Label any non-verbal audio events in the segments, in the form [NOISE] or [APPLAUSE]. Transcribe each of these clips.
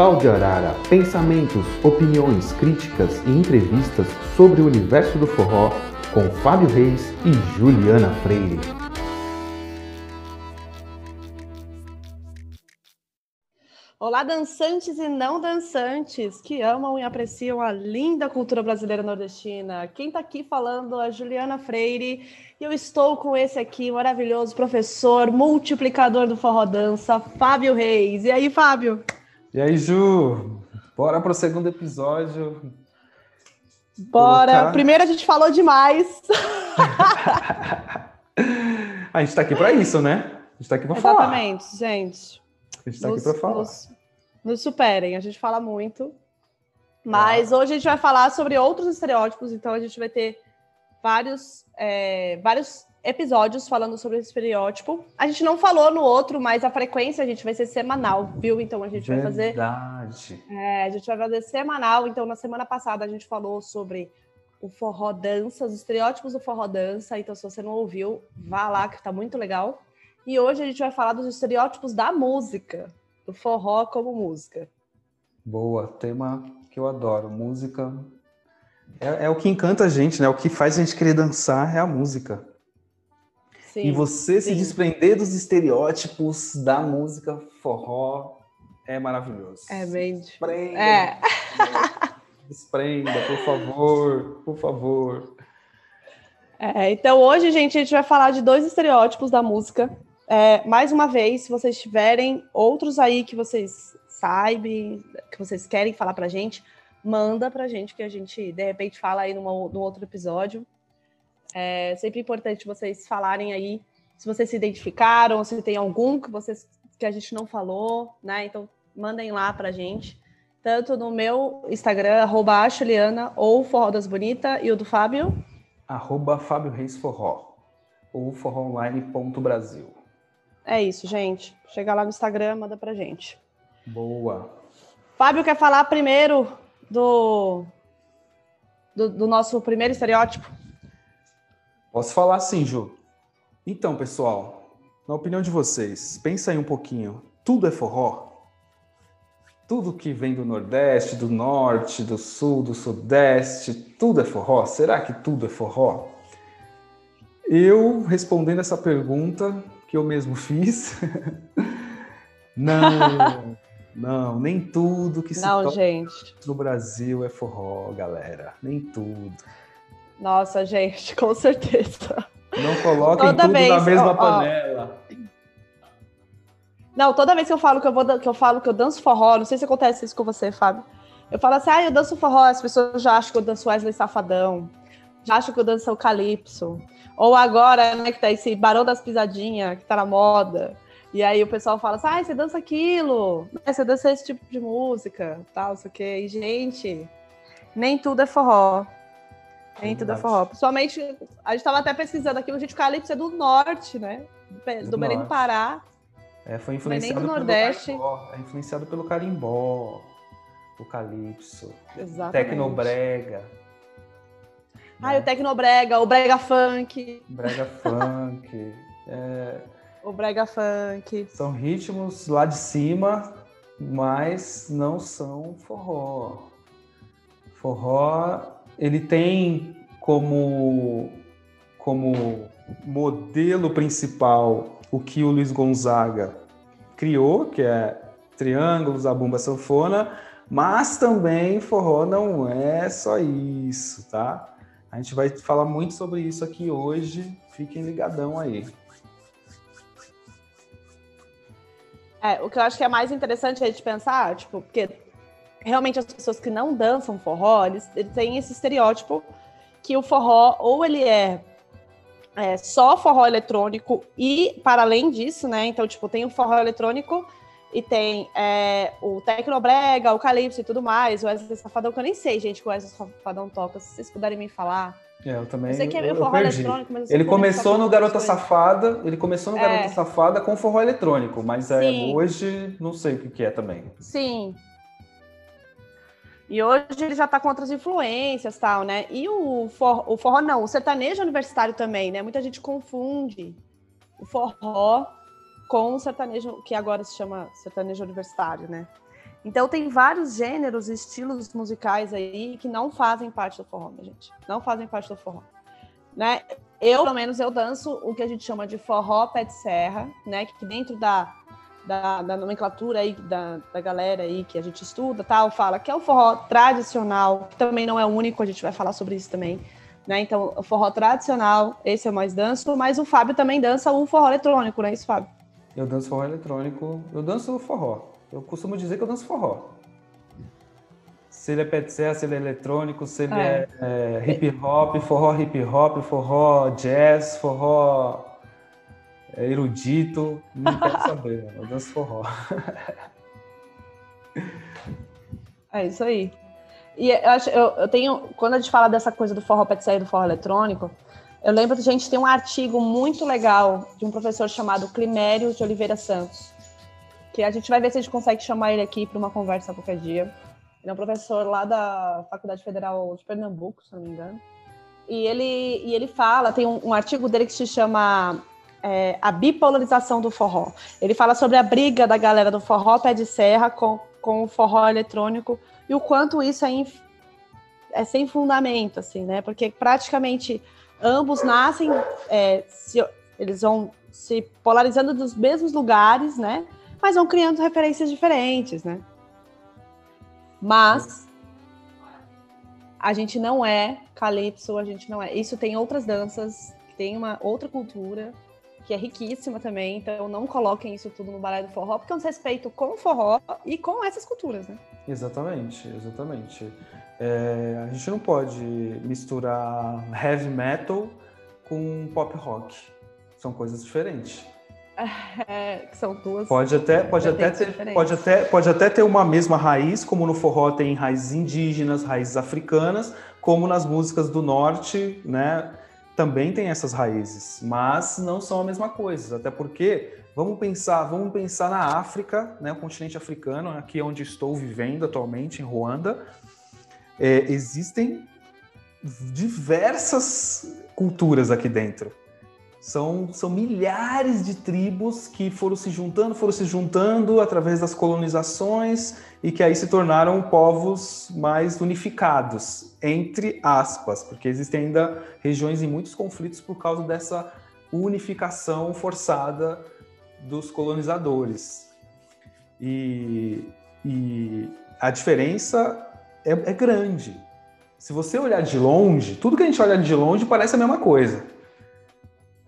Pau de Arara, pensamentos, opiniões, críticas e entrevistas sobre o universo do forró com Fábio Reis e Juliana Freire. Olá, dançantes e não dançantes que amam e apreciam a linda cultura brasileira nordestina. Quem está aqui falando é Juliana Freire e eu estou com esse aqui, maravilhoso professor, multiplicador do forró dança, Fábio Reis. E aí, Fábio? E aí, Ju? Bora para o segundo episódio. Bora. Colocar... Primeiro a gente falou demais. [LAUGHS] a gente está aqui para isso, né? A gente está aqui para falar. Exatamente, gente. A gente está aqui para falar. Nos, nos, superem, a gente fala muito. Mas ah. hoje a gente vai falar sobre outros estereótipos, então a gente vai ter vários, é, vários episódios falando sobre esse estereótipo. A gente não falou no outro, mas a frequência a gente vai ser semanal, viu? Então a gente Verdade. vai fazer. Verdade. É, a gente vai fazer semanal. Então, na semana passada a gente falou sobre o forró dança, os estereótipos do forró dança. Então, se você não ouviu, vá lá, que tá muito legal. E hoje a gente vai falar dos estereótipos da música, do forró como música. Boa, tema que eu adoro. Música é, é o que encanta a gente, né? O que faz a gente querer dançar é a música. Sim, e você sim. se desprender dos estereótipos da música forró é maravilhoso. É bem. Desprenda, é. [LAUGHS] Desprenda, por favor, por favor. É, então hoje, gente, a gente vai falar de dois estereótipos da música. É, mais uma vez, se vocês tiverem outros aí que vocês sabem, que vocês querem falar pra gente, manda pra gente que a gente, de repente, fala aí numa, num outro episódio. É sempre importante vocês falarem aí se vocês se identificaram, se tem algum que vocês que a gente não falou, né? Então mandem lá pra gente. Tanto no meu Instagram, arroba Juliana, ou Forró das Bonita, e o do Fábio? Arroba Fábio Reis Forró, ou forroonline.brasil. É isso, gente. Chega lá no Instagram, manda pra gente. Boa. Fábio quer falar primeiro do, do, do nosso primeiro estereótipo? Posso falar sim, Ju. Então, pessoal, na opinião de vocês, pensa aí um pouquinho. Tudo é forró? Tudo que vem do Nordeste, do Norte, do Sul, do Sudeste, tudo é forró? Será que tudo é forró? Eu, respondendo essa pergunta que eu mesmo fiz, [LAUGHS] não, não, nem tudo que se não, gente. no Brasil é forró, galera. Nem tudo. Nossa, gente, [LAUGHS] com certeza. Não coloquem toda tudo vez, na mesma ó, panela. Não, toda vez que eu falo que eu vou que eu falo que eu danço forró, não sei se acontece isso com você, Fábio. Eu falo assim, ah, eu danço forró, as pessoas já acham que eu danço Wesley Safadão, já acham que eu danço o Calypso. Ou agora, né, que tá esse Barão das Pisadinhas, que tá na moda. E aí o pessoal fala assim, ah, você dança aquilo, né, você dança esse tipo de música, tal, isso aqui. E, gente, nem tudo é forró. Dentro da forró. Principalmente, a gente estava até pesquisando aqui, o gente Calypso é do norte, né? Do, do Belém do Pará. É, foi influenciado do Nordeste. Carimbó, é influenciado pelo carimbó, o calypso, Exatamente. tecnobrega. Ah, né? o tecnobrega, o brega funk. Brega funk. [LAUGHS] é... O brega funk. São ritmos lá de cima, mas não são forró. Forró ele tem como, como modelo principal o que o Luiz Gonzaga criou, que é triângulos, a bomba sanfona, mas também forró não é só isso, tá? A gente vai falar muito sobre isso aqui hoje, fiquem ligadão aí. É, o que eu acho que é mais interessante a gente pensar, tipo, porque realmente as pessoas que não dançam forró, eles, eles têm esse estereótipo que o forró ou ele é, é, só forró eletrônico e para além disso, né? Então, tipo, tem o forró eletrônico e tem é, o Tecnobrega, o Calypso e tudo mais, o Wesley Safadão, que eu nem sei, gente, que o Wesley Safadão toca, se vocês puderem me falar. É, eu também. Eu sei que é meio forró eletrônico, mas Ele começou no Garota Safada, ele começou no é. Garota Safada com forró eletrônico, mas é, hoje não sei o que é também. Sim, e hoje ele já está com outras influências tal, né? E o forró, o forró não, o sertanejo universitário também, né? Muita gente confunde o forró com o sertanejo, que agora se chama sertanejo universitário, né? Então tem vários gêneros, estilos musicais aí que não fazem parte do forró, minha gente. Não fazem parte do forró. Né? Eu, pelo menos, eu danço o que a gente chama de forró pé de serra, né? Que dentro da, da, da nomenclatura aí da, da galera aí que a gente estuda, tal, fala que é o forró tradicional, que também não é único, a gente vai falar sobre isso também. Né? Então, o forró tradicional, esse é mais danço, mas o Fábio também dança o forró eletrônico, né, isso, Fábio? Eu danço forró eletrônico, eu danço forró. Eu costumo dizer que eu danço forró. Se ele é de serra, se ele é eletrônico, se ele é, é, é hip hop, forró hip hop, forró jazz, forró é, erudito, não quero saber, eu danço forró. [LAUGHS] É isso aí. E eu, acho, eu, eu, tenho, quando a gente fala dessa coisa do forró e do forró eletrônico, eu lembro que a gente tem um artigo muito legal de um professor chamado Climério de Oliveira Santos, que a gente vai ver se a gente consegue chamar ele aqui para uma conversa qualquer dia. Ele é um professor lá da Faculdade Federal de Pernambuco, se não me engano. E ele, e ele fala, tem um, um artigo dele que se chama é, A Bipolarização do Forró. Ele fala sobre a briga da galera do forró pé de serra com, com o forró eletrônico e o quanto isso é, é sem fundamento, assim, né? Porque praticamente ambos nascem, é, se, eles vão se polarizando dos mesmos lugares, né? Mas vão criando referências diferentes, né? Mas a gente não é calypso, a gente não é. Isso tem outras danças, tem uma outra cultura que é riquíssima também, então não coloquem isso tudo no balé do forró, porque é um respeito com o forró e com essas culturas, né? Exatamente, exatamente. É, a gente não pode misturar heavy metal com pop rock. São coisas diferentes. [LAUGHS] É, são duas. Pode até, pode até ter, pode até, pode até ter uma mesma raiz, como no forró tem raízes indígenas, raízes africanas, como nas músicas do norte, né? Também tem essas raízes, mas não são a mesma coisa. Até porque vamos pensar, vamos pensar na África, né? O continente africano, aqui onde estou vivendo atualmente, em Ruanda, é, existem diversas culturas aqui dentro. São, são milhares de tribos que foram se juntando, foram se juntando através das colonizações e que aí se tornaram povos mais unificados, entre aspas, porque existem ainda regiões em muitos conflitos por causa dessa unificação forçada dos colonizadores. E, e a diferença é, é grande. Se você olhar de longe, tudo que a gente olha de longe parece a mesma coisa.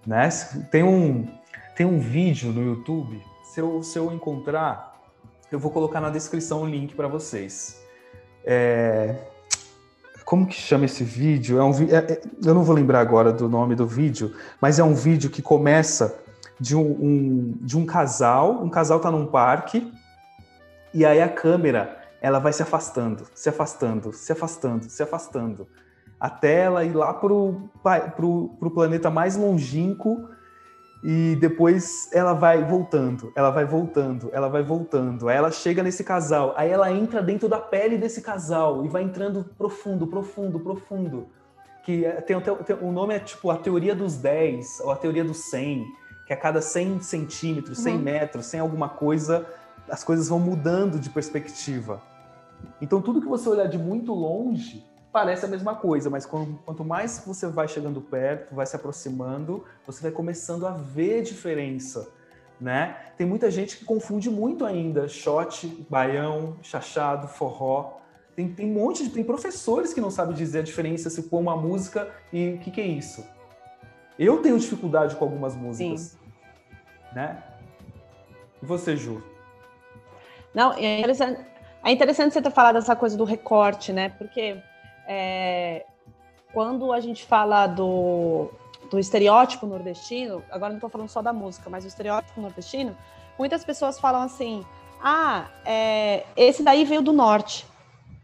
Né? Tem, um, tem um vídeo no YouTube, se eu, se eu encontrar, eu vou colocar na descrição o link para vocês. É, como que chama esse vídeo? É um, é, é, eu não vou lembrar agora do nome do vídeo, mas é um vídeo que começa de um, um de um casal, um casal está num parque, e aí a câmera ela vai se afastando, se afastando, se afastando, se afastando até ela ir lá para o planeta mais longínquo e depois ela vai voltando, ela vai voltando, ela vai voltando. Aí ela chega nesse casal, aí ela entra dentro da pele desse casal e vai entrando profundo, profundo, profundo. Que é, tem, tem, tem, o nome é tipo a teoria dos 10 ou a teoria dos 100, que a cada 100 centímetros, 100 uhum. metros, 100 alguma coisa, as coisas vão mudando de perspectiva. Então tudo que você olhar de muito longe parece a mesma coisa, mas quanto mais você vai chegando perto, vai se aproximando, você vai começando a ver diferença, né? Tem muita gente que confunde muito ainda shot, baião, chachado, forró. Tem, tem um monte de tem professores que não sabem dizer a diferença se for uma música e o que, que é isso. Eu tenho dificuldade com algumas músicas, Sim. né? E você, Ju? Não, é interessante, é interessante você ter falado dessa coisa do recorte, né? Porque é, quando a gente fala do, do estereótipo nordestino, agora não estou falando só da música, mas o estereótipo nordestino, muitas pessoas falam assim: ah, é, esse daí veio do norte.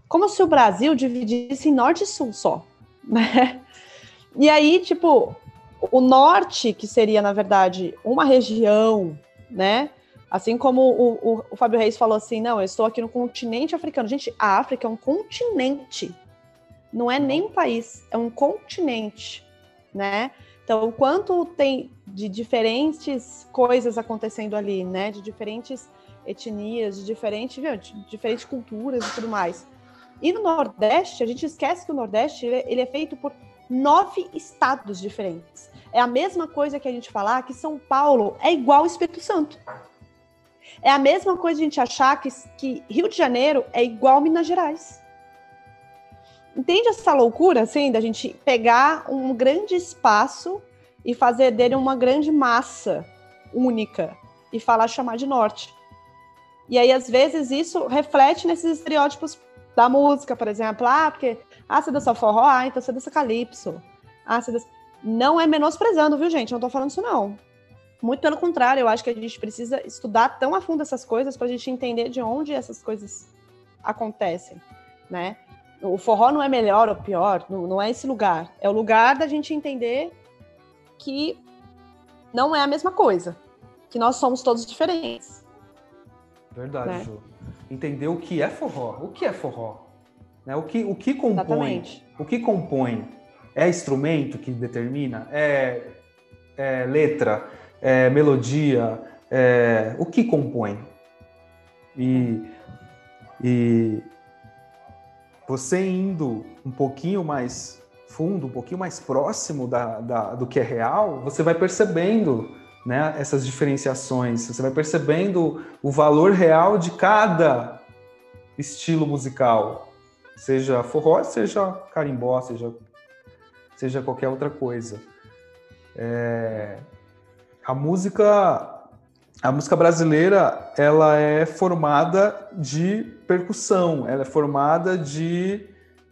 Como se o Brasil dividisse em norte e sul só, [LAUGHS] né? E aí, tipo, o norte, que seria, na verdade, uma região, né? Assim como o, o, o Fábio Reis falou assim: não, eu estou aqui no continente africano. Gente, a África é um continente não é nem um país, é um continente, né? Então, o quanto tem de diferentes coisas acontecendo ali, né? De diferentes etnias, de, diferente, viu, de diferentes culturas e tudo mais. E no Nordeste, a gente esquece que o Nordeste ele, ele é feito por nove estados diferentes. É a mesma coisa que a gente falar que São Paulo é igual ao Espírito Santo. É a mesma coisa a gente achar que, que Rio de Janeiro é igual a Minas Gerais. Entende essa loucura, assim, da gente pegar um grande espaço e fazer dele uma grande massa única e falar chamar de norte. E aí, às vezes, isso reflete nesses estereótipos da música, por exemplo. Ah, porque ah, você dança forró, ah, então você dança calypso. Ah, você dança... Não é menosprezando, viu, gente? Não tô falando isso, não. Muito pelo contrário, eu acho que a gente precisa estudar tão a fundo essas coisas para a gente entender de onde essas coisas acontecem, né? O forró não é melhor ou pior, não, não é esse lugar. É o lugar da gente entender que não é a mesma coisa, que nós somos todos diferentes. Verdade, né? Ju. Entender o que é forró. O que é forró? Né? O, que, o que compõe? Exatamente. O que compõe? É instrumento que determina? É, é letra? É melodia? É, o que compõe? E, e você indo um pouquinho mais fundo, um pouquinho mais próximo da, da, do que é real, você vai percebendo né, essas diferenciações, você vai percebendo o valor real de cada estilo musical, seja forró, seja carimbó, seja, seja qualquer outra coisa. É, a música a música brasileira ela é formada de percussão, ela é formada de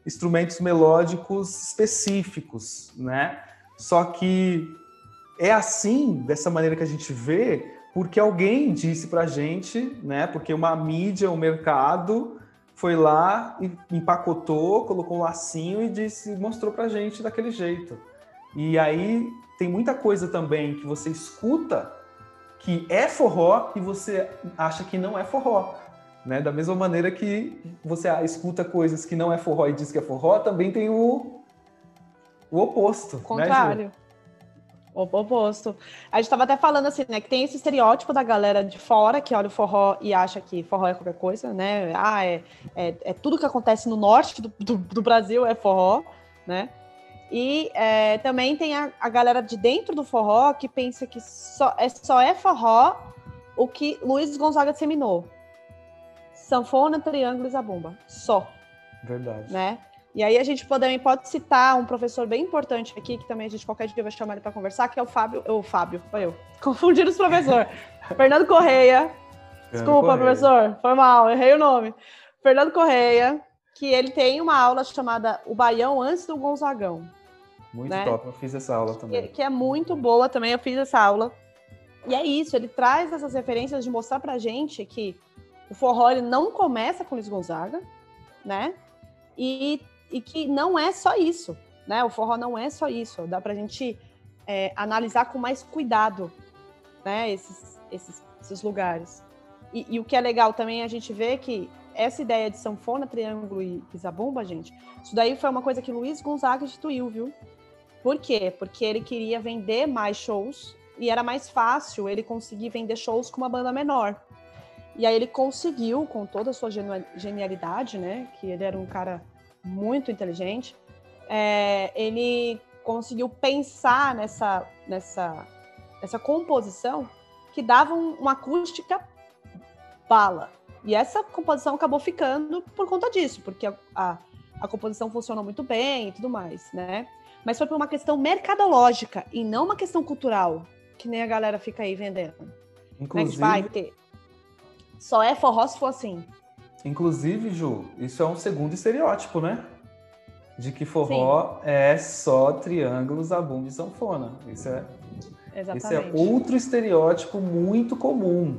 instrumentos melódicos específicos, né? Só que é assim, dessa maneira que a gente vê, porque alguém disse pra gente, né? Porque uma mídia, o um mercado foi lá e empacotou, colocou um lacinho e disse, mostrou pra gente daquele jeito. E aí tem muita coisa também que você escuta que é forró e você acha que não é forró. Né? Da mesma maneira que você escuta coisas que não é forró e diz que é forró, também tem o, o oposto. Né, Contrário. Né, o oposto. A gente estava até falando assim, né? Que tem esse estereótipo da galera de fora que olha o forró e acha que forró é qualquer coisa, né? Ah, é, é, é tudo que acontece no norte do, do, do Brasil é forró, né? E é, também tem a, a, galera de dentro do forró que pensa que só é, só é forró o que Luiz Gonzaga disseminou. Sanfona, triângulo e zabumba. Só. Verdade. Né? E aí a gente pode, pode citar um professor bem importante aqui, que também a gente qualquer dia vai chamar ele para conversar, que é o Fábio. O Fábio, foi eu. [LAUGHS] Confundindo os professores. Fernando Correia. Desculpa, Correia. professor. Foi mal, errei o nome. Fernando Correia, que ele tem uma aula chamada O Baião Antes do Gonzagão. Muito né? top, eu fiz essa aula também. Que, que, é muito boa também, eu fiz essa aula. E é isso, ele traz essas referências de mostrar pra gente que o forró ele não começa com Luiz Gonzaga, né? E, e que não é só isso, né? O forró não é só isso. Dá pra gente é, analisar com mais cuidado, né? Esses, esses, esses lugares. E, e, o que é legal também é a gente ver que essa ideia de sanfona, triângulo e, zabumba, gente, isso daí foi uma coisa que Luiz Gonzaga instituiu, viu? Por quê? Porque ele queria vender mais shows e era mais fácil ele conseguir vender shows com uma banda menor. E aí ele conseguiu, com toda a sua genialidade, né? Que ele era um cara muito inteligente, é, ele conseguiu pensar nessa, nessa, nessa composição que dava um, uma acústica bala. E essa composição acabou ficando por conta disso, porque a, a, a composição funcionou muito bem e tudo mais, né? Mas foi por uma questão mercadológica e não uma questão cultural, que nem a galera fica aí vendendo. Inclusive, vai ter. Só é forró se for assim. Inclusive, Ju, isso é um segundo estereótipo, né? De que forró Sim. é só triângulos, zabumba e sanfona. Isso é, Exatamente. isso é outro estereótipo muito comum.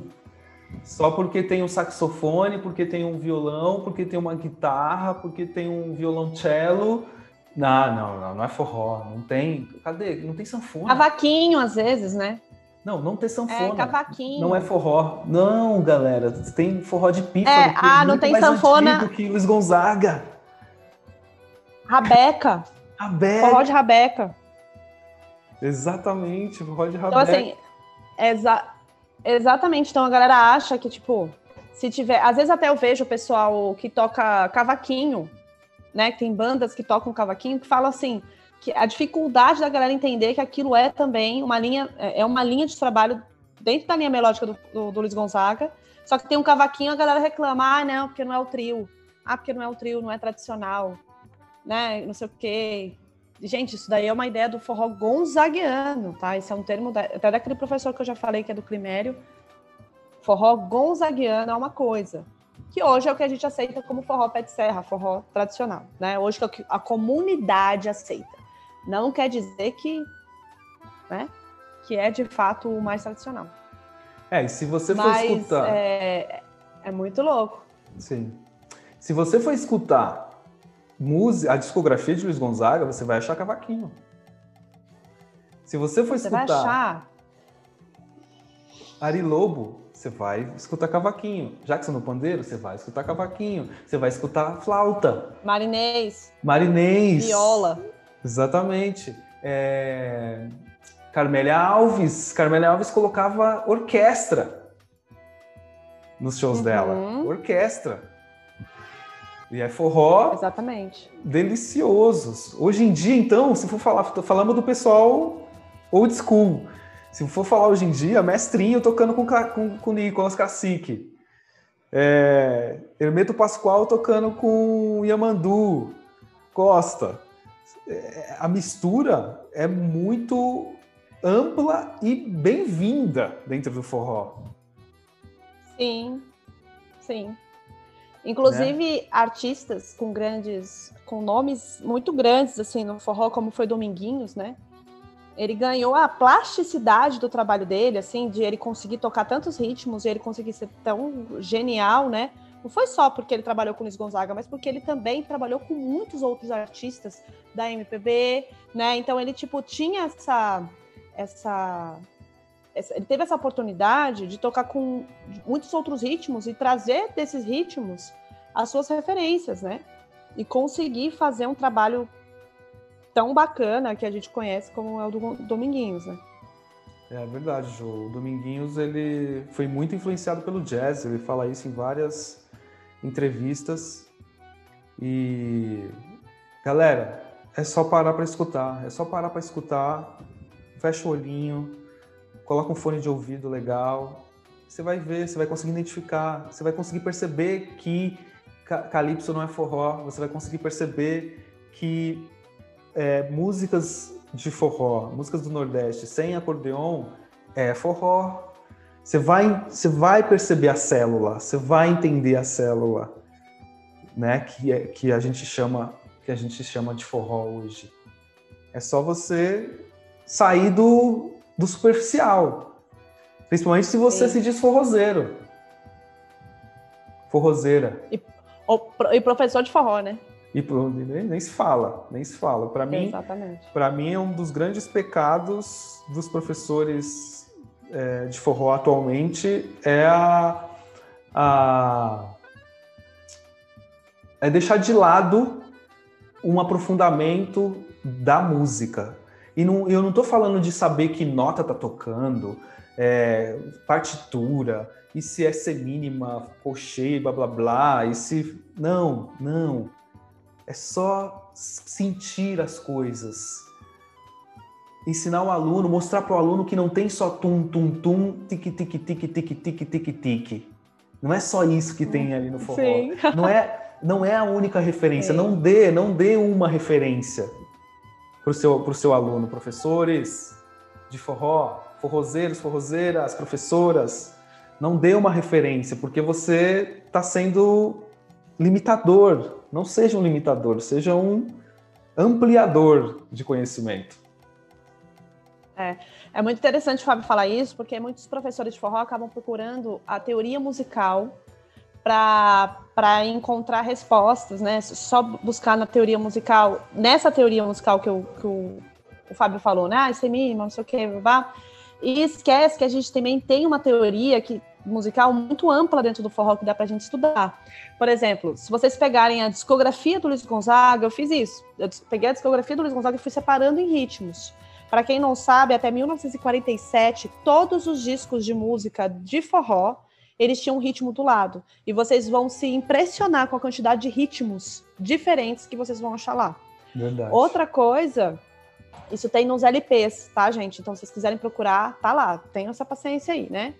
Só porque tem um saxofone, porque tem um violão, porque tem uma guitarra, porque tem um violoncelo, não, não, não, não é forró, não tem. Cadê? Não tem sanfona. Cavaquinho, às vezes, né? Não, não tem sanfona. É, cavaquinho. Não é forró. Não, galera, tem forró de pipa. É, ah, não tem sanfona. que Luiz Gonzaga. Rabeca. Rabeca. Forró de Rabeca. Exatamente, forró de Rabeca. Então, assim, exa exatamente. Então a galera acha que, tipo, Se tiver, às vezes até eu vejo o pessoal que toca cavaquinho, né? Tem bandas que tocam cavaquinho que falam assim que a dificuldade da galera entender que aquilo é também uma linha, é uma linha de trabalho dentro da linha melódica do, do, do Luiz Gonzaga. Só que tem um cavaquinho, a galera reclama, ah, não, porque não é o trio. Ah, porque não é o trio, não é tradicional, né? Não sei o quê. Gente, isso daí é uma ideia do forró gonzaguiano, tá? Esse é um termo da, até daquele professor que eu já falei que é do Climério. Forró gonzaguiano é uma coisa que hoje é o que a gente aceita como forró pé de serra, forró tradicional, né? Hoje que a comunidade aceita. Não quer dizer que, né, que é de fato o mais tradicional. É, e se você for Mas, escutar. É, é muito louco. Sim. Se você for escutar música, a discografia de Luiz Gonzaga, você vai achar cavaquinho. Se você for você escutar. Vai achar. Ari Lobo, você vai escutar cavaquinho. Jackson no pandeiro, você vai escutar cavaquinho. Você vai escutar flauta. Marinês. Marinês. Viola. Exatamente. É... Carmélia Alves. Carmélia Alves colocava orquestra nos shows uhum. dela. Orquestra. E é forró. Exatamente. Deliciosos. Hoje em dia, então, se for falar, falamos do pessoal old school. Se for falar hoje em dia, mestrinho tocando com, com, com Nicolas Cacique. É, Hermeto Pascoal tocando com Yamandu Costa. É, a mistura é muito ampla e bem-vinda dentro do forró. Sim, sim. Inclusive né? artistas com grandes, com nomes muito grandes assim no forró, como foi Dominguinhos, né? Ele ganhou a plasticidade do trabalho dele, assim, de ele conseguir tocar tantos ritmos e ele conseguir ser tão genial, né? Não foi só porque ele trabalhou com Luiz Gonzaga, mas porque ele também trabalhou com muitos outros artistas da MPB, né? Então ele tipo tinha essa essa ele teve essa oportunidade de tocar com muitos outros ritmos e trazer desses ritmos as suas referências, né? E conseguir fazer um trabalho tão bacana que a gente conhece como é o do Dominguinhos, né? É verdade, João. O Dominguinhos ele foi muito influenciado pelo jazz. Ele fala isso em várias entrevistas. E galera, é só parar para escutar. É só parar para escutar. Fecha o olhinho, coloca um fone de ouvido legal. Você vai ver, você vai conseguir identificar, você vai conseguir perceber que calypso não é forró. Você vai conseguir perceber que é, músicas de forró, músicas do Nordeste sem acordeon é forró. Você vai, você vai perceber a célula, você vai entender a célula, né? Que, é, que a gente chama que a gente chama de forró hoje. É só você sair do, do superficial, principalmente se você Sim. se diz forrozeiro, forrozeira. E, e professor de forró, né? E nem, nem se fala, nem se fala. Para mim, para mim é um dos grandes pecados dos professores é, de forró atualmente é a, a é deixar de lado um aprofundamento da música. E não, eu não estou falando de saber que nota tá tocando, é, partitura, e se é semínima, cocheio, blá blá blá, e se. Não, não. É só sentir as coisas. Ensinar o aluno, mostrar para o aluno que não tem só tum, tum, tum, tique, tique, tique, tique, tique, tique, tique. Não é só isso que tem ali no forró. Sim. [LAUGHS] Não é, não é a única referência. Não dê, não dê uma referência para o seu, pro seu aluno. Professores de forró, forrozeiros, forrozeiras, professoras, não dê uma referência, porque você está sendo limitador não seja um limitador, seja um ampliador de conhecimento. É, é muito interessante Fábio falar isso, porque muitos professores de forró acabam procurando a teoria musical para encontrar respostas, né? Só buscar na teoria musical, nessa teoria musical que, eu, que o, o Fábio falou, né? Ah, isso é mínimo, não sei o quê, vá. E esquece que a gente também tem uma teoria que musical muito ampla dentro do forró que dá para a gente estudar. Por exemplo, se vocês pegarem a discografia do Luiz Gonzaga, eu fiz isso. Eu peguei a discografia do Luiz Gonzaga e fui separando em ritmos. Para quem não sabe, até 1947, todos os discos de música de forró, eles tinham um ritmo do lado. E vocês vão se impressionar com a quantidade de ritmos diferentes que vocês vão achar lá. Verdade. Outra coisa, isso tem nos LPs, tá, gente? Então, se vocês quiserem procurar, tá lá. Tenham essa paciência aí, né?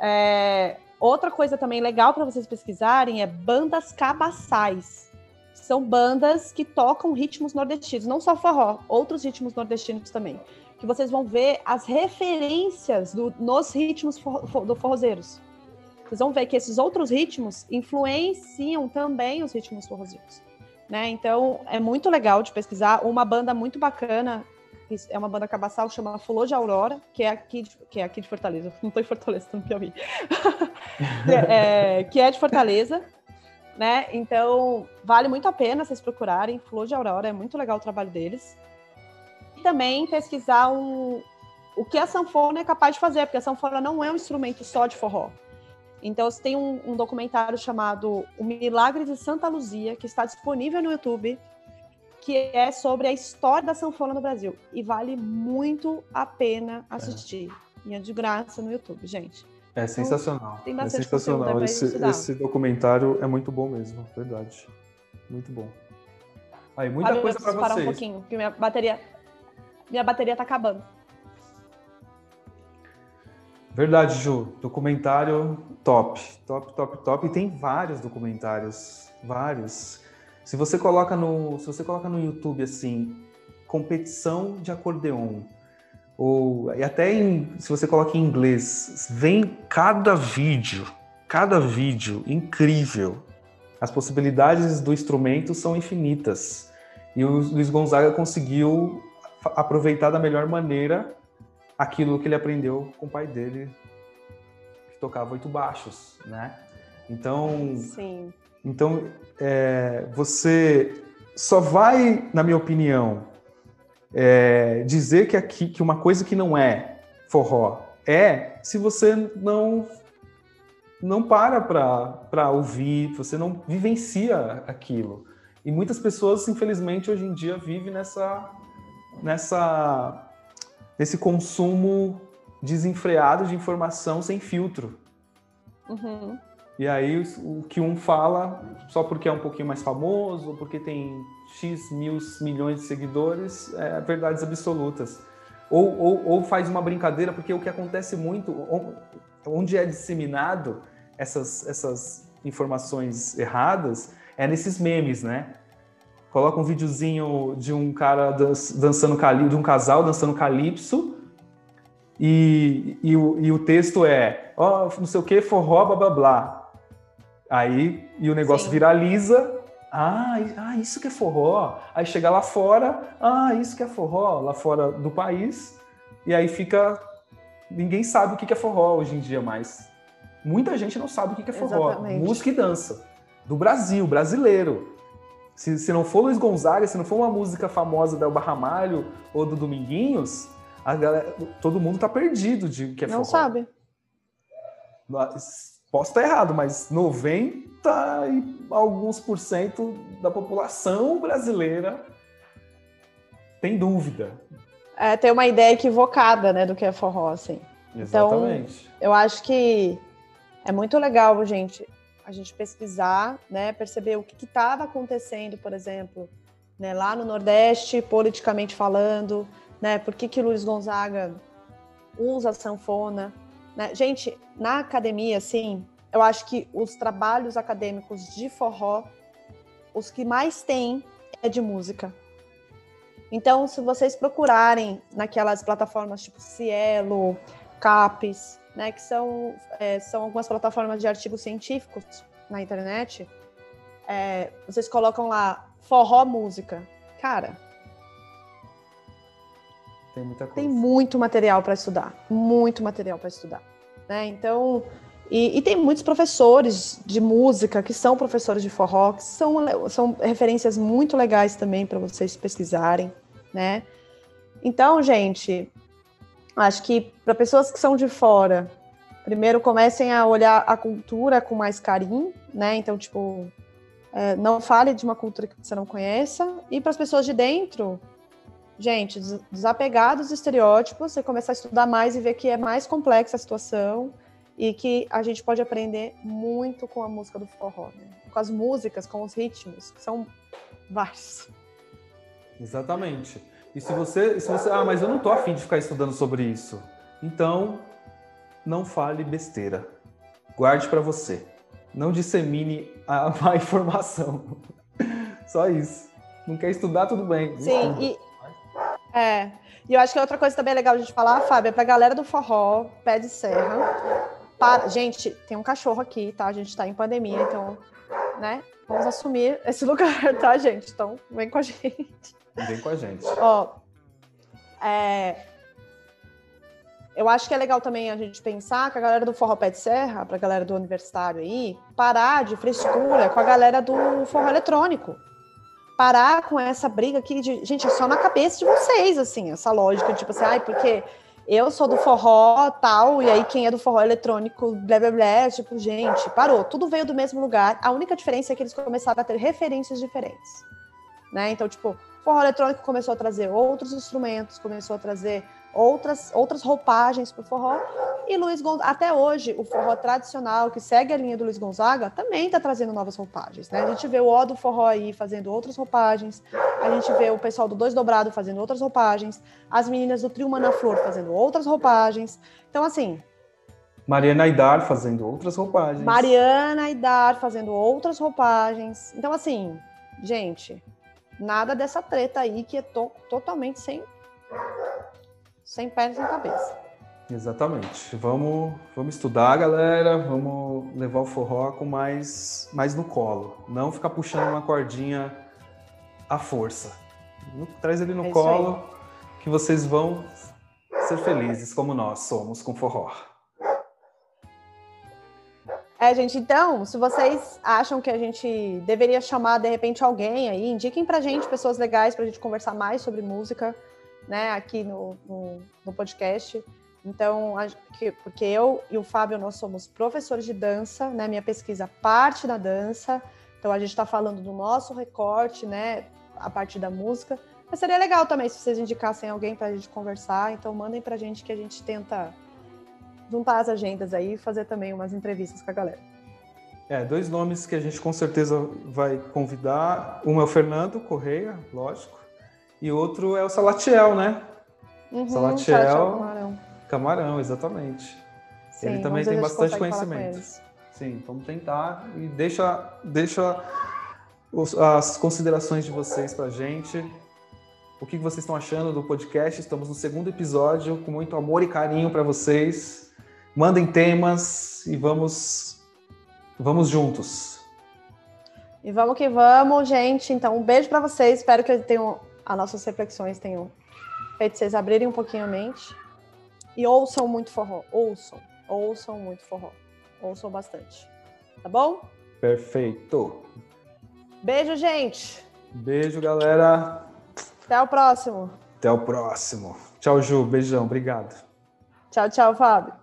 É, outra coisa também legal para vocês pesquisarem é bandas cabaçais. São bandas que tocam ritmos nordestinos, não só forró, outros ritmos nordestinos também. Que vocês vão ver as referências do, nos ritmos for, do forrozeiros. Vocês vão ver que esses outros ritmos influenciam também os ritmos forrozeiros. Né? Então, é muito legal de pesquisar. Uma banda muito bacana, é uma banda cabaçal, chama Fulô de Aurora, que é aqui de, que é aqui de Fortaleza. [LAUGHS] Não estou em Fortaleza, estou no Piauí. [LAUGHS] é, que é de Fortaleza. Né? Então, vale muito a pena vocês procurarem. Fulô de Aurora, é muito legal o trabalho deles. E também pesquisar um, o que a sanfona é capaz de fazer, porque a sanfona não é um instrumento só de forró. Então, tem um, um, documentário chamado O Milagre de Santa Luzia, que está disponível no YouTube, que é sobre a história da sanfona no Brasil. E vale muito a pena assistir. É. E é de graça no YouTube, gente. É sensacional. Então, tem bastante é sensacional. Esse, esse, documentário é muito bom mesmo, verdade. Muito bom. Aí, muita coisa para vocês. parar um pouquinho, porque minha bateria, minha bateria tá acabando. Verdade, Ju. Documentário top, top, top, top. E tem vários documentários, vários. Se você coloca no, se você coloca no YouTube assim, competição de acordeon, ou e até em, se você coloca em inglês, vem cada vídeo, cada vídeo incrível. As possibilidades do instrumento são infinitas. E o Luiz Gonzaga conseguiu aproveitar da melhor maneira aquilo que ele aprendeu com o pai dele, que tocava oito baixos, né? Então, Sim. Então é, você só vai, na minha opinião, é, dizer que aqui que uma coisa que não é forró é se você não não para para ouvir, você não vivencia aquilo. E muitas pessoas, infelizmente, hoje em dia vivem nessa nessa nesse consumo desenfreado de informação sem filtro. Uhum. E aí o que um fala, só porque é um pouquinho mais famoso, porque tem X mil milhões de seguidores, é verdades absolutas. Ou, ou, ou faz uma brincadeira, porque o que acontece muito, onde é disseminado essas, essas informações erradas, é nesses memes, né? coloca um videozinho de um cara dançando de um casal dançando calypso e, e, o, e o texto é ó, oh, não sei o que, forró, blá blá blá. Aí, e o negócio Sim. viraliza. Ah, ah, isso que é forró. Aí chega lá fora, ah, isso que é forró, lá fora do país. E aí fica. Ninguém sabe o que é forró hoje em dia mais. Muita gente não sabe o que é forró. Exatamente. Música e dança. Do Brasil, brasileiro. Se, se não for Luiz Gonzaga, se não for uma música famosa da Elba Ramalho ou do Dominguinhos, a galera, todo mundo tá perdido de que é Não forró. sabe. Posso estar errado, mas 90 e alguns por cento da população brasileira tem dúvida. É, tem uma ideia equivocada, né, do que é forró, assim. Exatamente. Então, eu acho que é muito legal, gente, a gente pesquisar, né, perceber o que estava acontecendo, por exemplo, né, lá no Nordeste, politicamente falando, né, por que, que Luiz Gonzaga usa a sanfona. Né? Gente, na academia, assim, eu acho que os trabalhos acadêmicos de forró, os que mais tem é de música. Então, se vocês procurarem naquelas plataformas tipo Cielo, Capes, né, que são, é, são algumas plataformas de artigos científicos na internet, é, vocês colocam lá forró música. Cara, tem muita coisa. Tem muito material para estudar, muito material para estudar. Né? Então, e, e, tem muitos professores de música que são professores de forró, que são, são referências muito legais também para vocês pesquisarem, né? Então, gente, Acho que para pessoas que são de fora, primeiro comecem a olhar a cultura com mais carinho, né? Então, tipo, é, não fale de uma cultura que você não conheça. E para as pessoas de dentro, gente, desapegar dos estereótipos, você começar a estudar mais e ver que é mais complexa a situação e que a gente pode aprender muito com a música do forró, né? com as músicas, com os ritmos, que são vários. Exatamente. E se você, se você, ah, mas eu não tô afim de ficar estudando sobre isso, então não fale besteira. Guarde para você. Não dissemine a [LAUGHS] má informação. Só isso. Não quer estudar, tudo bem. Sim, e, é. E eu acho que outra coisa também legal a gente falar, Fábio, é pra galera do forró, pé de serra. Para... Gente, tem um cachorro aqui, tá? A gente tá em pandemia, então, né? Vamos assumir esse [LAUGHS] lugar, tá, gente? Então, vem com a gente. Vem com a gente. Ó, é, eu acho que é legal também a gente pensar que a galera do Forró Pé de Serra, pra galera do universitário aí, parar de frescura com a galera do forró eletrônico. Parar com essa briga aqui de, gente, é só na cabeça de vocês, assim, essa lógica, tipo assim, ai, porque eu sou do forró tal, e aí quem é do forró eletrônico, blá blá blá, tipo, gente, parou, tudo veio do mesmo lugar. A única diferença é que eles começaram a ter referências diferentes. Né? Então, tipo, forró eletrônico começou a trazer outros instrumentos, começou a trazer outras, outras roupagens para o forró. E Luiz Gonzaga, até hoje, o forró tradicional, que segue a linha do Luiz Gonzaga, também está trazendo novas roupagens. Né? A gente vê o O do forró aí fazendo outras roupagens, a gente vê o pessoal do Dois Dobrado fazendo outras roupagens, as meninas do Trio Mana Flor fazendo outras roupagens. Então, assim. Mariana Aidar fazendo outras roupagens. Mariana Aidar fazendo outras roupagens. Então, assim, gente, nada dessa treta aí que é to totalmente sem, sem pé sem cabeça. Exatamente. Vamos, vamos estudar, galera. Vamos levar o forró com mais, mais no colo. Não ficar puxando uma cordinha à força. Traz ele no é colo que vocês vão ser felizes como nós somos com forró. É, gente, então, se vocês acham que a gente deveria chamar de repente alguém aí, indiquem pra gente pessoas legais pra gente conversar mais sobre música, né, aqui no, no, no podcast. Então, porque eu e o Fábio, nós somos professores de dança, né, minha pesquisa parte da dança, então a gente está falando do nosso recorte, né, a partir da música. Mas seria legal também se vocês indicassem alguém para a gente conversar, então mandem para a gente que a gente tenta juntar as agendas aí e fazer também umas entrevistas com a galera. É, dois nomes que a gente com certeza vai convidar. Um é o Fernando Correia, lógico, e outro é o Salatiel, né? Uhum, Salatiel, Salatiel Camarão. Camarão, exatamente. Sim, Ele também tem bastante conhecimento. Sim, vamos tentar e deixa, deixa os, as considerações de vocês para a gente. O que vocês estão achando do podcast? Estamos no segundo episódio, com muito amor e carinho para vocês. Mandem temas e vamos, vamos juntos. E vamos que vamos, gente. Então, um beijo para vocês. Espero que tenham, as nossas reflexões tenham feito vocês abrirem um pouquinho a mente. E ouçam muito forró. Ouçam. Ouçam muito forró. Ouçam bastante. Tá bom? Perfeito. Beijo, gente. Beijo, galera. Até o próximo. Até o próximo. Tchau, Ju. Beijão. Obrigado. Tchau, tchau, Fábio.